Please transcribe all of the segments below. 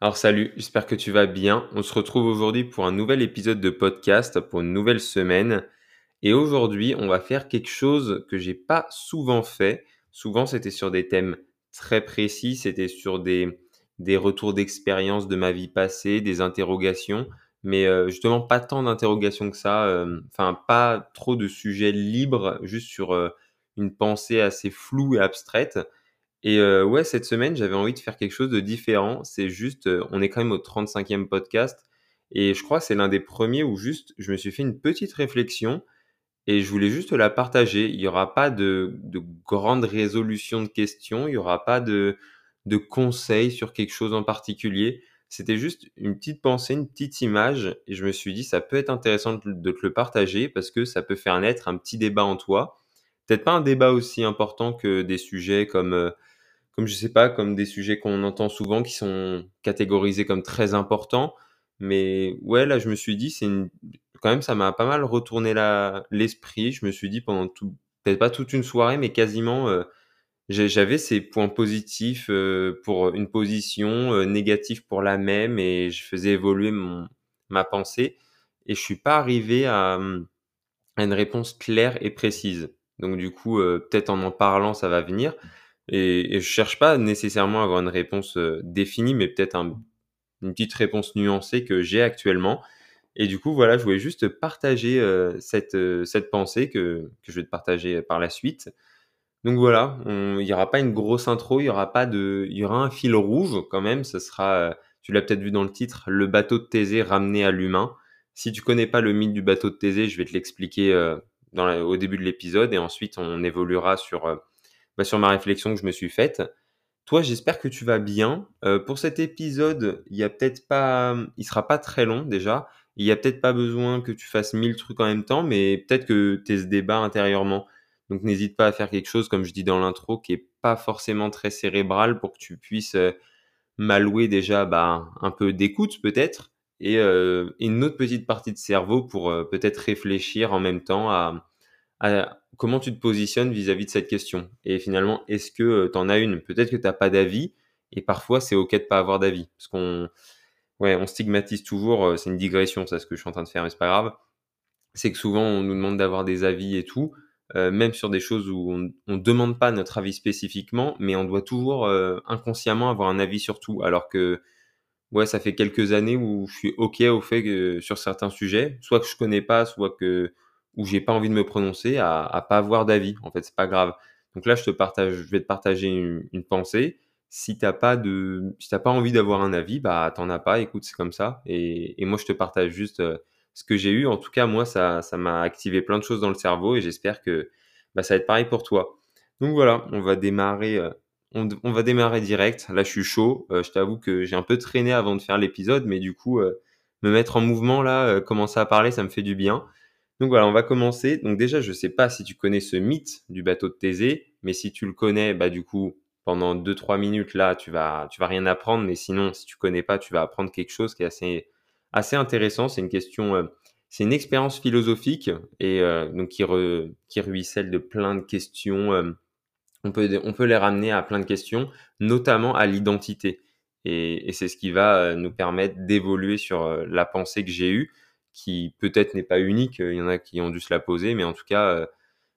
Alors salut, j'espère que tu vas bien. On se retrouve aujourd'hui pour un nouvel épisode de podcast, pour une nouvelle semaine. Et aujourd'hui, on va faire quelque chose que j'ai pas souvent fait. Souvent, c'était sur des thèmes très précis, c'était sur des, retours d'expérience de ma vie passée, des interrogations, mais euh, justement pas tant d'interrogations que ça, euh, enfin pas trop de sujets libres, juste sur euh, une pensée assez floue et abstraite. Et euh, ouais, cette semaine, j'avais envie de faire quelque chose de différent. C'est juste, euh, on est quand même au 35e podcast. Et je crois que c'est l'un des premiers où juste, je me suis fait une petite réflexion et je voulais juste la partager. Il n'y aura pas de, de grande résolution de questions, il n'y aura pas de, de conseils sur quelque chose en particulier. C'était juste une petite pensée, une petite image. Et je me suis dit, ça peut être intéressant de, te le partager parce que ça peut faire naître un petit débat en toi. Peut-être pas un débat aussi important que des sujets comme... euh, comme je sais pas, comme des sujets qu'on entend souvent qui sont catégorisés comme très importants. Mais ouais, là, je me suis dit, c'est quand même, ça m'a pas mal retourné l'esprit. Je me suis dit pendant peut-être pas toute une soirée, mais quasiment, euh, j'avais ces points positifs euh, pour une position, euh, négatifs pour la même, et je faisais évoluer mon... ma pensée. Et je suis pas arrivé à, une réponse claire et précise. Donc du coup, peut-être en en parlant, ça va venir. Et, et je cherche pas nécessairement à avoir une réponse euh, définie, mais peut-être un- une petite réponse nuancée que j'ai actuellement. Et du coup, voilà, je voulais juste partager euh, cette, euh, cette pensée que, je vais te partager par la suite. Donc voilà, il n'y aura pas une grosse intro, il y aura pas de, il y aura un fil rouge quand même. Ce sera, tu l'as peut-être vu dans le titre, le bateau de Thésée ramené à l'humain. Si tu connais pas le mythe du bateau de Thésée, je vais te l'expliquer au début de l'épisode et ensuite on évoluera sur, bah, sur ma réflexion que je me suis faite. Toi, j'espère que tu vas bien. Euh, pour cet épisode, il y a peut-être pas, il sera pas très long déjà. Il y a peut-être pas besoin que tu fasses mille trucs en même temps, mais peut-être que tu aies ce débat intérieurement. Donc n'hésite pas à faire quelque chose, comme je dis dans l'intro, qui est pas forcément très cérébral pour que tu puisses euh, m'allouer déjà bah, un peu d'écoute peut-être et euh, une autre petite partie de cerveau pour peut-être réfléchir en même temps à comment tu te positionnes vis-à-vis de cette question? Et finalement, est-ce que tu en as une? Peut-être que tu n'as pas d'avis et parfois c'est ok de pas avoir d'avis parce qu'on ouais, on stigmatise toujours, euh, c'est une digression ça ce que je suis en train de faire mais c'est pas grave c'est que souvent on nous demande d'avoir des avis et tout, euh, même sur des choses où on ne demande pas notre avis spécifiquement, mais on doit toujours euh, inconsciemment avoir un avis sur tout. Alors que ouais, ça fait quelques années où je suis ok au fait que sur certains sujets, soit que je connais pas, soit que où j'ai pas envie de me prononcer, à, à pas avoir d'avis. En fait, c'est pas grave. Donc là, je te partage, je vais te partager une, pensée. Si t'as pas de, si t'as pas envie d'avoir un avis, bah t'en as pas. Écoute, c'est comme ça. Et, moi, je te partage juste euh, ce que j'ai eu. En tout cas, moi, ça, ça m'a activé plein de choses dans le cerveau et j'espère que bah, ça va être pareil pour toi. Donc voilà, on va démarrer. euh, on, va démarrer direct. Là, je suis chaud. Euh, je t'avoue que j'ai un peu traîné avant de faire l'épisode, mais du coup, me mettre en mouvement là, commencer à parler, ça me fait du bien. Donc voilà, on va commencer. Donc déjà, je sais pas si tu connais ce mythe du bateau de Thésée, mais si tu le connais, bah du coup, pendant deux trois minutes là, tu vas tu vas rien apprendre, mais sinon, si tu connais pas, tu vas apprendre quelque chose qui est assez assez intéressant. C'est une question, euh, c'est une expérience philosophique et euh, donc qui ruisselle de plein de questions. euh, on peut on peut les ramener à plein de questions, notamment à l'identité. Et, c'est ce qui va nous permettre d'évoluer sur la pensée que j'ai eue qui peut-être n'est pas unique, il y en a qui ont dû se la poser, mais en tout cas, euh,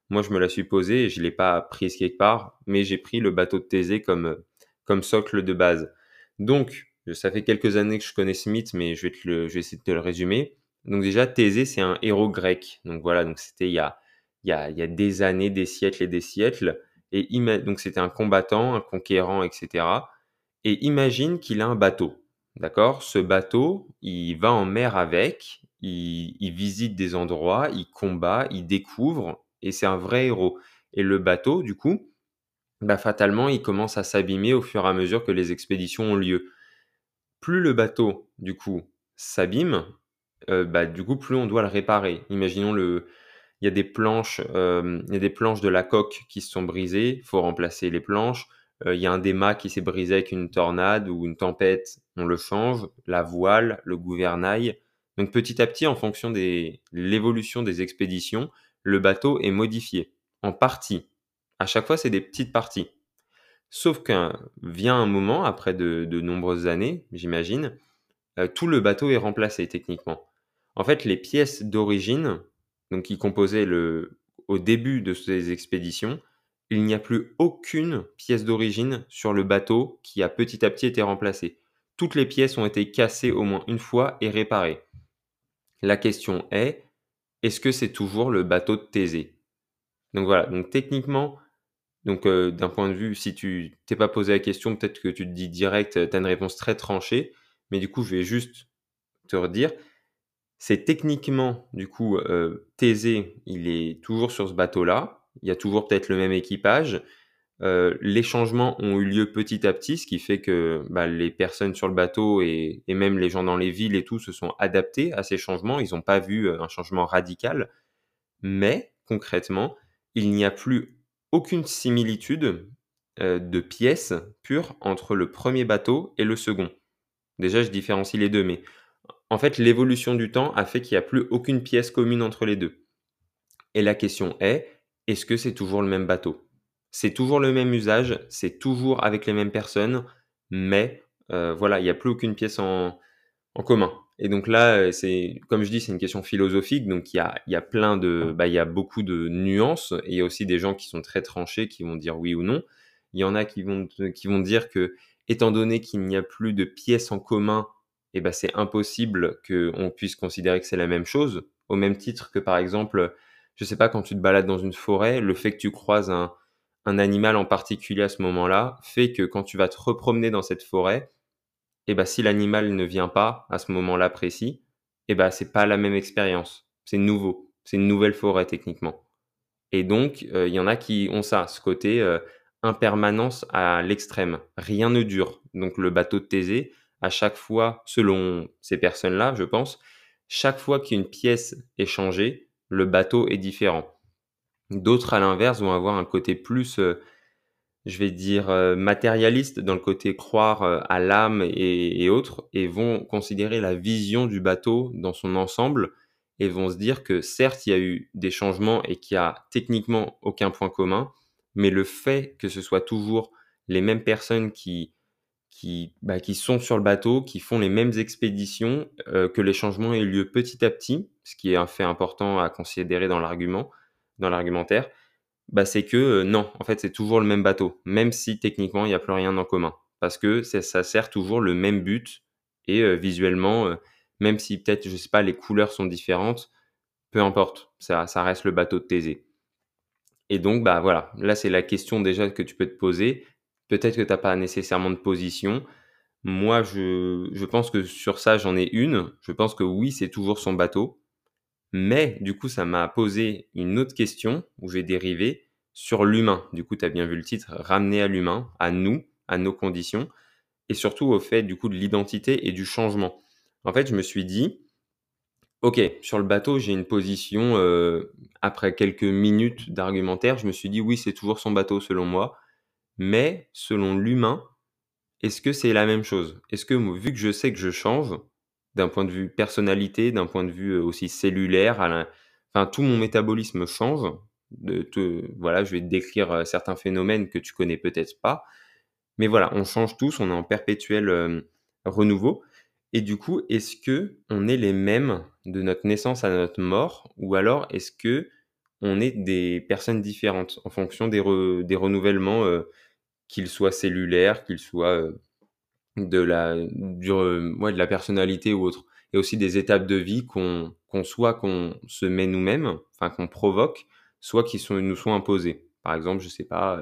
moi je me la suis posée et je l'ai pas prise quelque part, mais j'ai pris le bateau de Thésée comme, euh, comme socle de base. Donc, ça fait quelques années que je connais ce mythe, mais je vais, le, je vais essayer de te le résumer. Donc déjà, Thésée, c'est un héros grec. Donc voilà, donc c'était il y a, il y, a, il y a des années, des siècles et des siècles. Et donc c'était un combattant, un conquérant, etc. Et imagine qu'il a un bateau. D'accord? Ce bateau, il va en mer avec, il, visite des endroits, il combat, il découvre, et c'est un vrai héros. Et le bateau, du coup, bah, fatalement, il commence à s'abîmer au fur et à mesure que les expéditions ont lieu. Plus le bateau, du coup, s'abîme, bah, du coup, plus on doit le réparer. Imaginons le il y a des planches, il y a des planches de la coque qui se sont brisées, il faut remplacer les planches. il y a un des mâts qui s'est brisé avec une tornade ou une tempête, on le change. La voile, le gouvernail. Donc petit à petit, en fonction de l'évolution des expéditions, le bateau est modifié en partie. À chaque fois, c'est des petites parties. Sauf qu'un vient un moment, après de, nombreuses années, j'imagine, euh, tout le bateau est remplacé techniquement. En fait, les pièces d'origine, donc qui composaient le, au début de ces expéditions, il n'y a plus aucune pièce d'origine sur le bateau qui a petit à petit été remplacée. Toutes les pièces ont été cassées au moins une fois et réparées. La question est, est-ce que c'est toujours le bateau de Thésée? Donc voilà, donc techniquement, donc euh, d'un point de vue, si tu t'es pas posé la question, peut-être que tu te dis direct, tu as une réponse très tranchée, mais du coup, je vais juste te redire, c'est techniquement, du coup, euh, Thésée, il est toujours sur ce bateau-là, il y a toujours peut-être le même équipage, euh, les changements ont eu lieu petit à petit, ce qui fait que bah, les personnes sur le bateau et, même les gens dans les villes et tout se sont adaptés à ces changements. Ils n'ont pas vu euh, un changement radical, mais concrètement, il n'y a plus aucune similitude euh, de pièces pures entre le premier bateau et le second. Déjà, je différencie les deux, mais en fait, l'évolution du temps a fait qu'il n'y a plus aucune pièce commune entre les deux. Et la question est, est-ce que c'est toujours le même bateau? C'est toujours le même usage, c'est toujours avec les mêmes personnes, mais euh, voilà, il n'y a plus aucune pièce en, commun. Et donc là, euh, c'est comme je dis, c'est une question philosophique, donc il y a, y a plein de, bah, y a beaucoup de nuances, et il y a aussi des gens qui sont très tranchés, qui vont dire oui ou non. Il y en a qui vont, qui vont dire que, étant donné qu'il n'y a plus de pièces en commun, eh ben, c'est impossible qu'on puisse considérer que c'est la même chose, au même titre que par exemple, je sais pas, quand tu te balades dans une forêt, le fait que tu croises un, un animal en particulier à ce moment-là fait que quand tu vas te repromener dans cette forêt, eh ben, si l'animal ne vient pas à ce moment-là précis, et eh ben, c'est pas la même expérience. C'est nouveau. C'est une nouvelle forêt techniquement. Et donc, euh, il y en a qui ont ça, ce côté euh, impermanence à l'extrême. Rien ne dure. Donc, le bateau de Thésée, à chaque fois, selon ces personnes-là, je pense, chaque fois qu'une pièce est changée, le bateau est différent. D'autres, à l'inverse, vont avoir un côté plus, euh, je vais dire, euh, matérialiste, dans le côté croire euh, à l'âme et, autres, et vont considérer la vision du bateau dans son ensemble, et vont se dire que certes, il y a eu des changements et qu'il y a techniquement aucun point commun, mais le fait que ce soit toujours les mêmes personnes qui, qui, bah, qui sont sur le bateau, qui font les mêmes expéditions, que les changements aient lieu petit à petit, ce qui est un fait important à considérer dans l'argument, dans l'argumentaire, bah, c'est que euh, non, en fait, c'est toujours le même bateau, même si techniquement, il n'y a plus rien en commun. Parce que ça sert toujours le même but et euh, visuellement, euh, même si peut-être, je sais pas, les couleurs sont différentes, peu importe, ça, ça reste le bateau de Thésée. Et donc, bah voilà, là, c'est la question déjà que tu peux te poser. Peut-être que tu n'as pas nécessairement de position. Moi, je, je pense que sur ça, j'en ai une. Je pense que oui, c'est toujours son bateau. Mais du coup, ça m'a posé une autre question où j'ai dérivé sur l'humain. Du coup, tu as bien vu le titre, ramener à l'humain, à nous, à nos conditions, et surtout au fait du coup de l'identité et du changement. En fait, je me suis dit, ok, sur le bateau, j'ai une position, euh, après quelques minutes d'argumentaire, je me suis dit, oui, c'est toujours son bateau selon moi, mais selon l'humain, est-ce que c'est la même chose? Est-ce que vu que je sais que je change, d'un point de vue personnalité, d'un point de vue euh, aussi cellulaire. Enfin, tout mon métabolisme change. De. Voilà, je vais te décrire euh, certains phénomènes que tu connais peut-être pas. Mais voilà, on change tous, on est en perpétuel euh, renouveau. Et du coup, est-ce que on est les mêmes de notre naissance à notre mort, ou alors est-ce que on est des personnes différentes en fonction des, des renouvellements, qu'ils soient cellulaires, qu'ils soient de la, du, ouais, de la personnalité ou autre. Et aussi des étapes de vie qu'on soit qu'on se met nous-mêmes, enfin qu'on provoque, soit qui sont, nous sont imposées. Par exemple, je sais pas,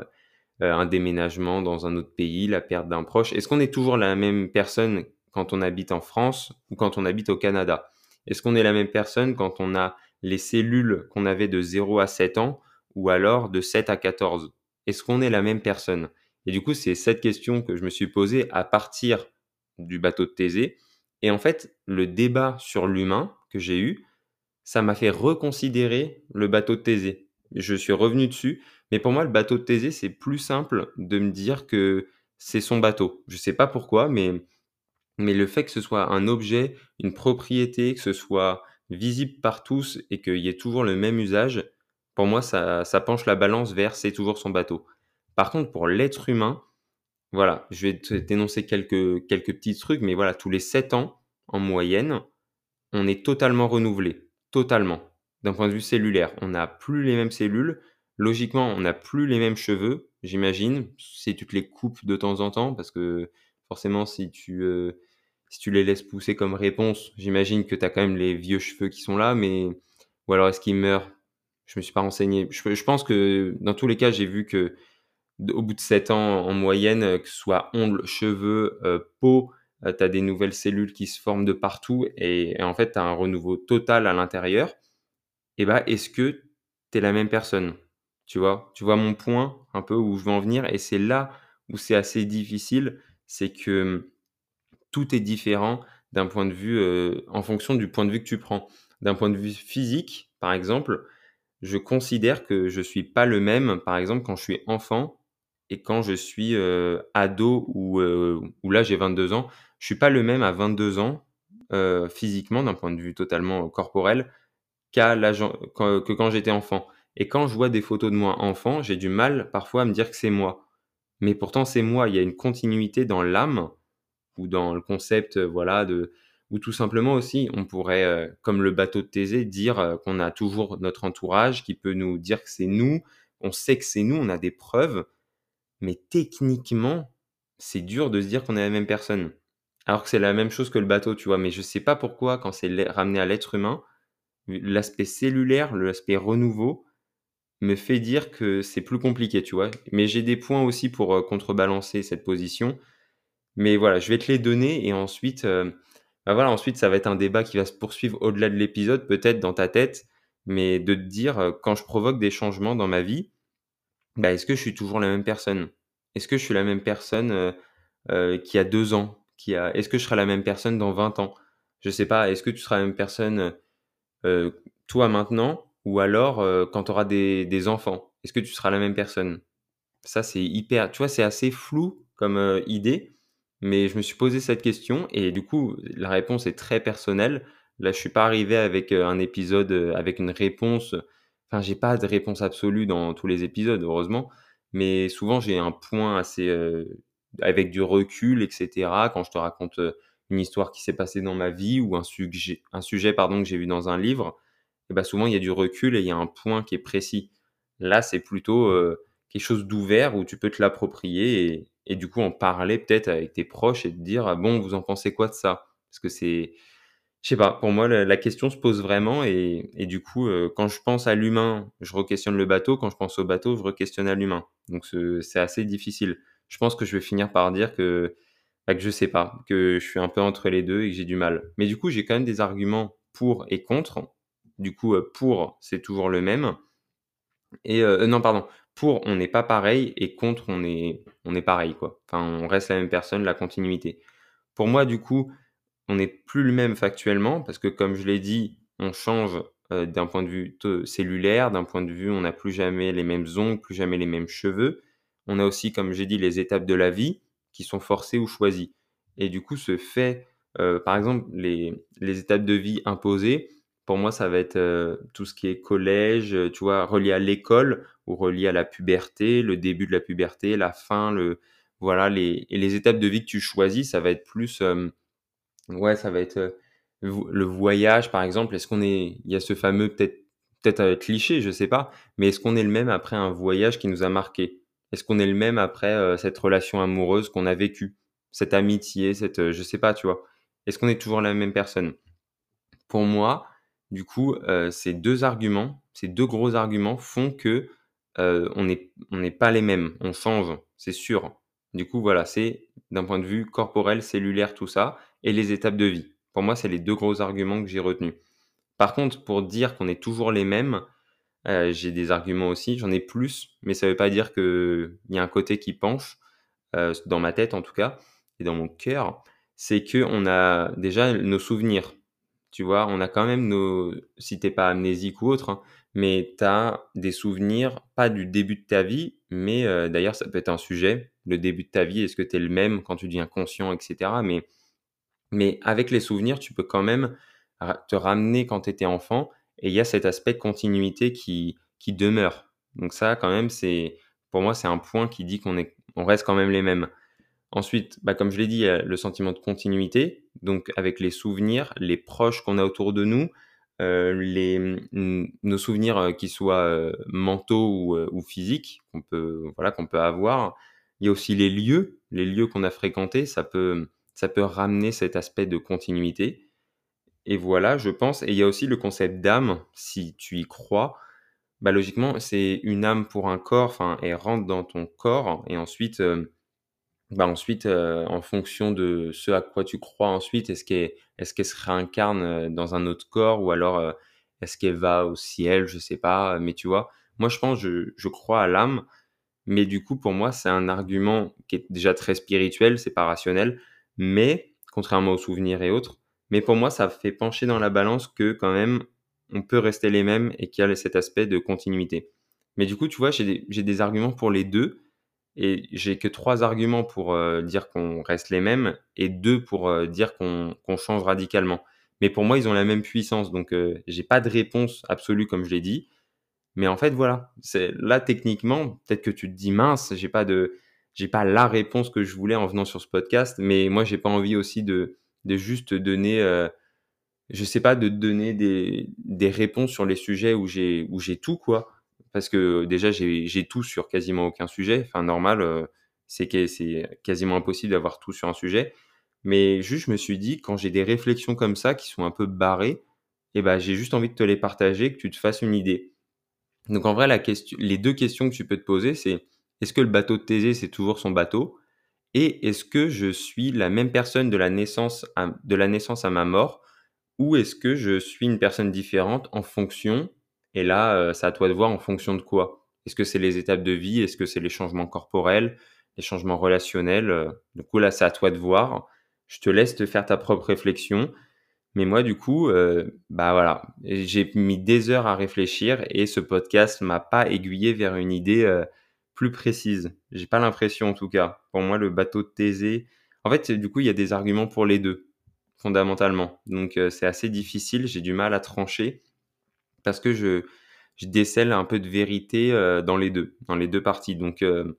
euh, un déménagement dans un autre pays, la perte d'un proche. Est-ce qu'on est toujours la même personne quand on habite en France ou quand on habite au Canada? Est-ce qu'on est la même personne quand on a les cellules qu'on avait de 0 à 7 ans ou alors de 7 à 14 Est-ce qu'on est la même personne? Et du coup, c'est cette question que je me suis posée à partir du bateau de Thésée. Et en fait, le débat sur l'humain, que j'ai eu, ça m'a fait reconsidérer le bateau de Thésée. Je suis revenu dessus, mais pour moi, le bateau de Thésée, c'est plus simple de me dire que c'est son bateau. Je sais pas pourquoi, mais, mais le fait que ce soit un objet, une propriété, que ce soit visible par tous et qu'il y ait toujours le même usage, pour moi, ça, ça penche la balance vers c'est toujours son bateau. Par contre, pour l'être humain, voilà, je vais te dénoncer quelques, quelques petits trucs, mais voilà, tous les 7 ans, en moyenne, on est totalement renouvelé. Totalement. D'un point de vue cellulaire, on n'a plus les mêmes cellules. Logiquement, on n'a plus les mêmes cheveux, j'imagine, si tu te les coupes de temps en temps, parce que forcément, si tu, euh, si tu les laisses pousser comme réponse, j'imagine que tu as quand même les vieux cheveux qui sont là, mais ou alors est-ce qu'ils meurent? Je me suis pas renseigné. Je, je, pense que dans tous les cas, j'ai vu que au bout de 7 ans en moyenne, que ce soit ongles, cheveux, euh, peau, euh, tu as des nouvelles cellules qui se forment de partout et, en fait, tu as un renouveau total à l'intérieur. Et bah, est-ce que tu es la même personne? Tu vois? Tu vois mon point un peu où je veux en venir et c'est là où c'est assez difficile, c'est que hum, tout est différent d'un point de vue, euh, en fonction du point de vue que tu prends. D'un point de vue physique, par exemple, je considère que je suis pas le même, par exemple, quand je suis enfant et quand je suis euh, ado ou, ou là j'ai 22 ans, je suis pas le même à 22 ans euh, physiquement d'un point de vue totalement corporel qu'à l'âge que quand j'étais enfant. Et quand je vois des photos de moi enfant, j'ai du mal parfois à me dire que c'est moi. Mais pourtant c'est moi. Il y a une continuité dans l'âme ou dans le concept, euh, voilà, de ou tout simplement aussi, on pourrait, euh, comme le bateau de Thésée, dire qu'on a toujours notre entourage qui peut nous dire que c'est nous. On sait que c'est nous, on a des preuves, mais techniquement, c'est dur de se dire qu'on est la même personne. Alors que c'est la même chose que le bateau, tu vois. Mais je sais pas pourquoi, quand c'est ramené à l'être humain, l'aspect cellulaire, l'aspect renouveau, me fait dire que c'est plus compliqué, tu vois. Mais j'ai des points aussi pour euh, contrebalancer cette position. Mais voilà, je vais te les donner et ensuite, euh, bah voilà, ensuite ça va être un débat qui va se poursuivre au-delà de l'épisode, peut-être dans ta tête, mais de te dire euh, quand je provoque des changements dans ma vie, bah, est-ce que je suis toujours la même personne? Est-ce que je suis la même personne qui a deux ans. Est-ce que je serai la même personne dans 20 ans? Je sais pas. Est-ce que tu seras la même personne euh, toi maintenant ou alors euh, quand tu auras des, enfants? Est-ce que tu seras la même personne? Ça, c'est hyper. Tu vois, c'est assez flou comme euh, idée, mais je me suis posé cette question et du coup, la réponse est très personnelle. Là, je suis pas arrivé avec un épisode avec une réponse. Enfin, j'ai pas de réponse absolue dans tous les épisodes, heureusement. Mais souvent, j'ai un point assez avec du recul, etc. Quand je te raconte euh, une histoire qui s'est passée dans ma vie ou un sujet, un sujet pardon, que j'ai vu dans un livre, et eh ben souvent il y a du recul et il y a un point qui est précis. Là, c'est plutôt euh, quelque chose d'ouvert où tu peux te l'approprier et, et, du coup en parler peut-être avec tes proches et te dire ah bon, vous en pensez quoi de ça? Parce que c'est, je sais pas, pour moi la, question se pose vraiment et, du coup euh, quand je pense à l'humain, je re-questionne le bateau. Quand je pense au bateau, je re-questionne à l'humain. Donc c'est assez difficile je pense que je vais finir par dire que, bah, que je sais pas, que je suis un peu entre les deux et que j'ai du mal. Mais du coup, j'ai quand même des arguments pour et contre. Du coup, euh, pour, c'est toujours le même. Et euh, non, pardon. Pour, on n'est pas pareil et contre, on est, on est pareil, quoi. Enfin, on reste la même personne, la continuité. Pour moi, du coup, on n'est plus le même factuellement parce que, comme je l'ai dit, on change euh, d'un point de vue cellulaire, d'un point de vue, on n'a plus jamais les mêmes ongles, plus jamais les mêmes cheveux. On a aussi, comme j'ai dit, les étapes de la vie qui sont forcées ou choisies. Et du coup, ce fait, euh, par exemple, les, étapes de vie imposées, pour moi, ça va être euh, tout ce qui est collège, tu vois, relié à l'école ou relié à la puberté, le début de la puberté, la fin, le voilà, les, et les étapes de vie que tu choisis, ça va être plus, ouais, ça va être le voyage, par exemple. Est-ce qu'on est, il y a ce fameux peut-être peut-être cliché, je sais pas, mais est-ce qu'on est le même après un voyage qui nous a marqué? Est-ce qu'on est le même après euh, cette relation amoureuse qu'on a vécue, cette amitié, cette, euh, je sais pas, tu vois? Est-ce qu'on est toujours la même personne? Pour moi, du coup, euh, ces deux arguments, ces deux gros arguments font que on n'est on n'est pas les mêmes, on change, c'est sûr. Du coup, voilà, c'est d'un point de vue corporel, cellulaire, tout ça, et les étapes de vie. Pour moi, c'est les deux gros arguments que j'ai retenus. Par contre, pour dire qu'on est toujours les mêmes, euh, j'ai des arguments aussi, j'en ai plus, mais ça ne veut pas dire qu'il y a un côté qui penche, euh, dans ma tête en tout cas, et dans mon cœur, c'est qu'on a déjà nos souvenirs. tu vois, on a quand même nos, si t'es pas amnésique ou autre, hein, mais tu as des souvenirs, pas du début de ta vie, mais euh, d'ailleurs, ça peut être un sujet, le début de ta vie, est-ce que tu es le même quand tu deviens conscient, etc. Mais, mais avec les souvenirs, tu peux quand même te ramener quand tu étais enfant, et il y a cet aspect de continuité qui, qui demeure. Donc ça, quand même, c'est pour moi, c'est un point qui dit qu'on est, on reste quand même les mêmes. Ensuite, bah, comme je l'ai dit, le sentiment de continuité, donc avec les souvenirs, les proches qu'on a autour de nous, euh, les, nos souvenirs euh, qui soient euh, mentaux ou, ou physiques qu'on peut, voilà, qu'on peut avoir. Il y a aussi les lieux, les lieux qu'on a fréquentés, ça peut, ça peut ramener cet aspect de continuité. Et voilà, je pense. Et il y a aussi le concept d'âme, si tu y crois. Bah, logiquement, c'est une âme pour un corps, enfin, elle rentre dans ton corps, et ensuite, bah, ensuite, euh, en fonction de ce à quoi tu crois ensuite, est-ce qu'elle est se réincarne euh, dans un autre corps ou alors euh, est-ce qu'elle va au ciel, je sais pas. Mais tu vois, moi je pense, je, je crois à l'âme, mais du coup pour moi c'est un argument qui est déjà très spirituel, c'est pas rationnel, mais contrairement aux souvenirs et autres, mais pour moi ça fait pencher dans la balance que quand même on peut rester les mêmes et qu'il y a cet aspect de continuité. Mais du coup, tu vois, j'ai des, des arguments pour les deux et j'ai que trois arguments pour euh, dire qu'on reste les mêmes et deux pour euh, dire qu'on change radicalement. Mais pour moi, ils ont la même puissance. Donc, euh, j'ai pas de réponse absolue, comme je l'ai dit. Mais en fait, voilà. Là techniquement, peut-être que tu te dis mince, j'ai pas de, j'ai pas la réponse que je voulais en venant sur ce podcast. Mais moi, j'ai pas envie aussi de, de juste donner, je sais pas, de donner des, des réponses sur les sujets où j'ai, où j'ai tout quoi parce que déjà j'ai tout sur quasiment aucun sujet. Enfin, normal, euh, c'est quasiment impossible d'avoir tout sur un sujet. Mais juste, je me suis dit, quand j'ai des réflexions comme ça qui sont un peu barrées, eh ben, j'ai juste envie de te les partager, que tu te fasses une idée. Donc en vrai, la question, les deux questions que tu peux te poser, c'est est-ce que le bateau de Thésée, c'est toujours son bateau? Et est-ce que je suis la même personne de la naissance à ma mort? Ou est-ce que je suis une personne différente en fonction? Et là, euh, c'est à toi de voir en fonction de quoi. Est-ce que c'est les étapes de vie? Est-ce que c'est les changements corporels? Les changements relationnels? Euh, Du coup, là, c'est à toi de voir. Je te laisse te faire ta propre réflexion. Mais moi, du coup, euh, bah voilà, j'ai mis des heures à réfléchir et ce podcast m'a pas aiguillé vers une idée plus précise. J'ai pas l'impression, en tout cas. Pour moi, le bateau de en fait, du coup, il y a des arguments pour les deux, fondamentalement. Donc, c'est assez difficile. J'ai du mal à trancher parce que je, décèle un peu de vérité euh, dans les deux, dans les deux parties. Donc, euh,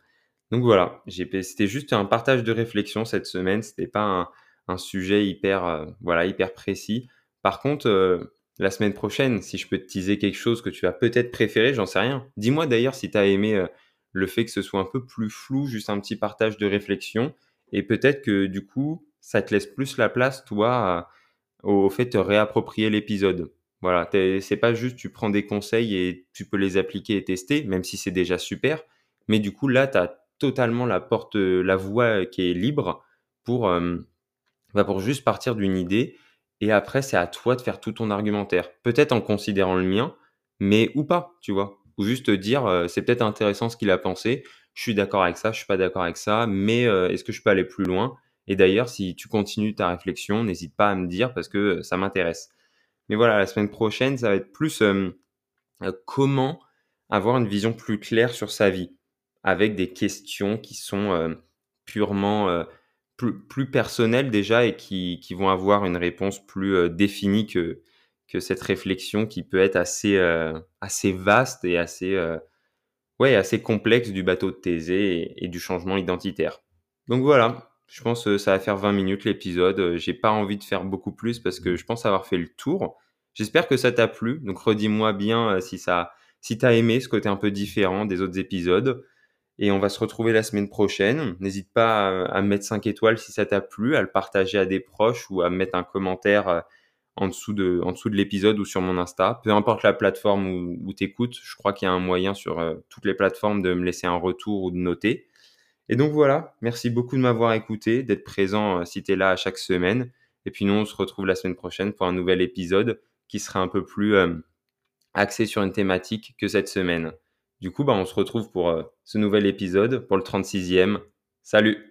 donc voilà, c'était juste un partage de réflexion cette semaine. C'était pas un, sujet hyper, euh, voilà, hyper précis. Par contre, la semaine prochaine, si je peux te teaser quelque chose que tu as peut-être préféré, j'en sais rien. Dis-moi d'ailleurs si tu as aimé le fait que ce soit un peu plus flou, juste un petit partage de réflexion. Et peut-être que du coup, ça te laisse plus la place, toi, au fait de réapproprier l'épisode. Voilà, c'est pas juste tu prends des conseils et tu peux les appliquer et tester, même si c'est déjà super. Mais du coup, là, tu as totalement la porte, la voie qui est libre pour, euh, bah, pour juste partir d'une idée. Et après, c'est à toi de faire tout ton argumentaire. Peut-être en considérant le mien, mais ou pas, tu vois. Ou juste dire, euh, c'est peut-être intéressant ce qu'il a pensé. Je suis d'accord avec ça, je suis pas d'accord avec ça, mais euh, est-ce que je peux aller plus loin? Et d'ailleurs, si tu continues ta réflexion, n'hésite pas à me dire parce que ça m'intéresse. Mais voilà, la semaine prochaine, ça va être plus euh, comment avoir une vision plus claire sur sa vie, avec des questions qui sont purement plus, personnelles déjà et qui, vont avoir une réponse plus définie que, que cette réflexion qui peut être assez, assez vaste et assez, ouais, assez complexe du bateau de Thésée et, et, du changement identitaire. Donc voilà, je pense que ça va faire 20 minutes l'épisode. J'ai pas envie de faire beaucoup plus parce que je pense avoir fait le tour. J'espère que ça t'a plu. Donc redis-moi bien euh, si ça, si t'as aimé ce côté un peu différent des autres épisodes. Et on va se retrouver la semaine prochaine. N'hésite pas à, mettre 5 étoiles si ça t'a plu, à le partager à des proches ou à mettre un commentaire euh, en dessous de, en dessous de l'épisode ou sur mon Insta. Peu importe la plateforme où, où t'écoutes, je crois qu'il y a un moyen sur euh, toutes les plateformes de me laisser un retour ou de noter. Et donc voilà, merci beaucoup de m'avoir écouté, d'être présent si tu es là à chaque semaine. Et puis nous, on se retrouve la semaine prochaine pour un nouvel épisode qui sera un peu plus euh, axé sur une thématique que cette semaine. Du coup, bah, on se retrouve pour euh, ce nouvel épisode, pour le 36e. Salut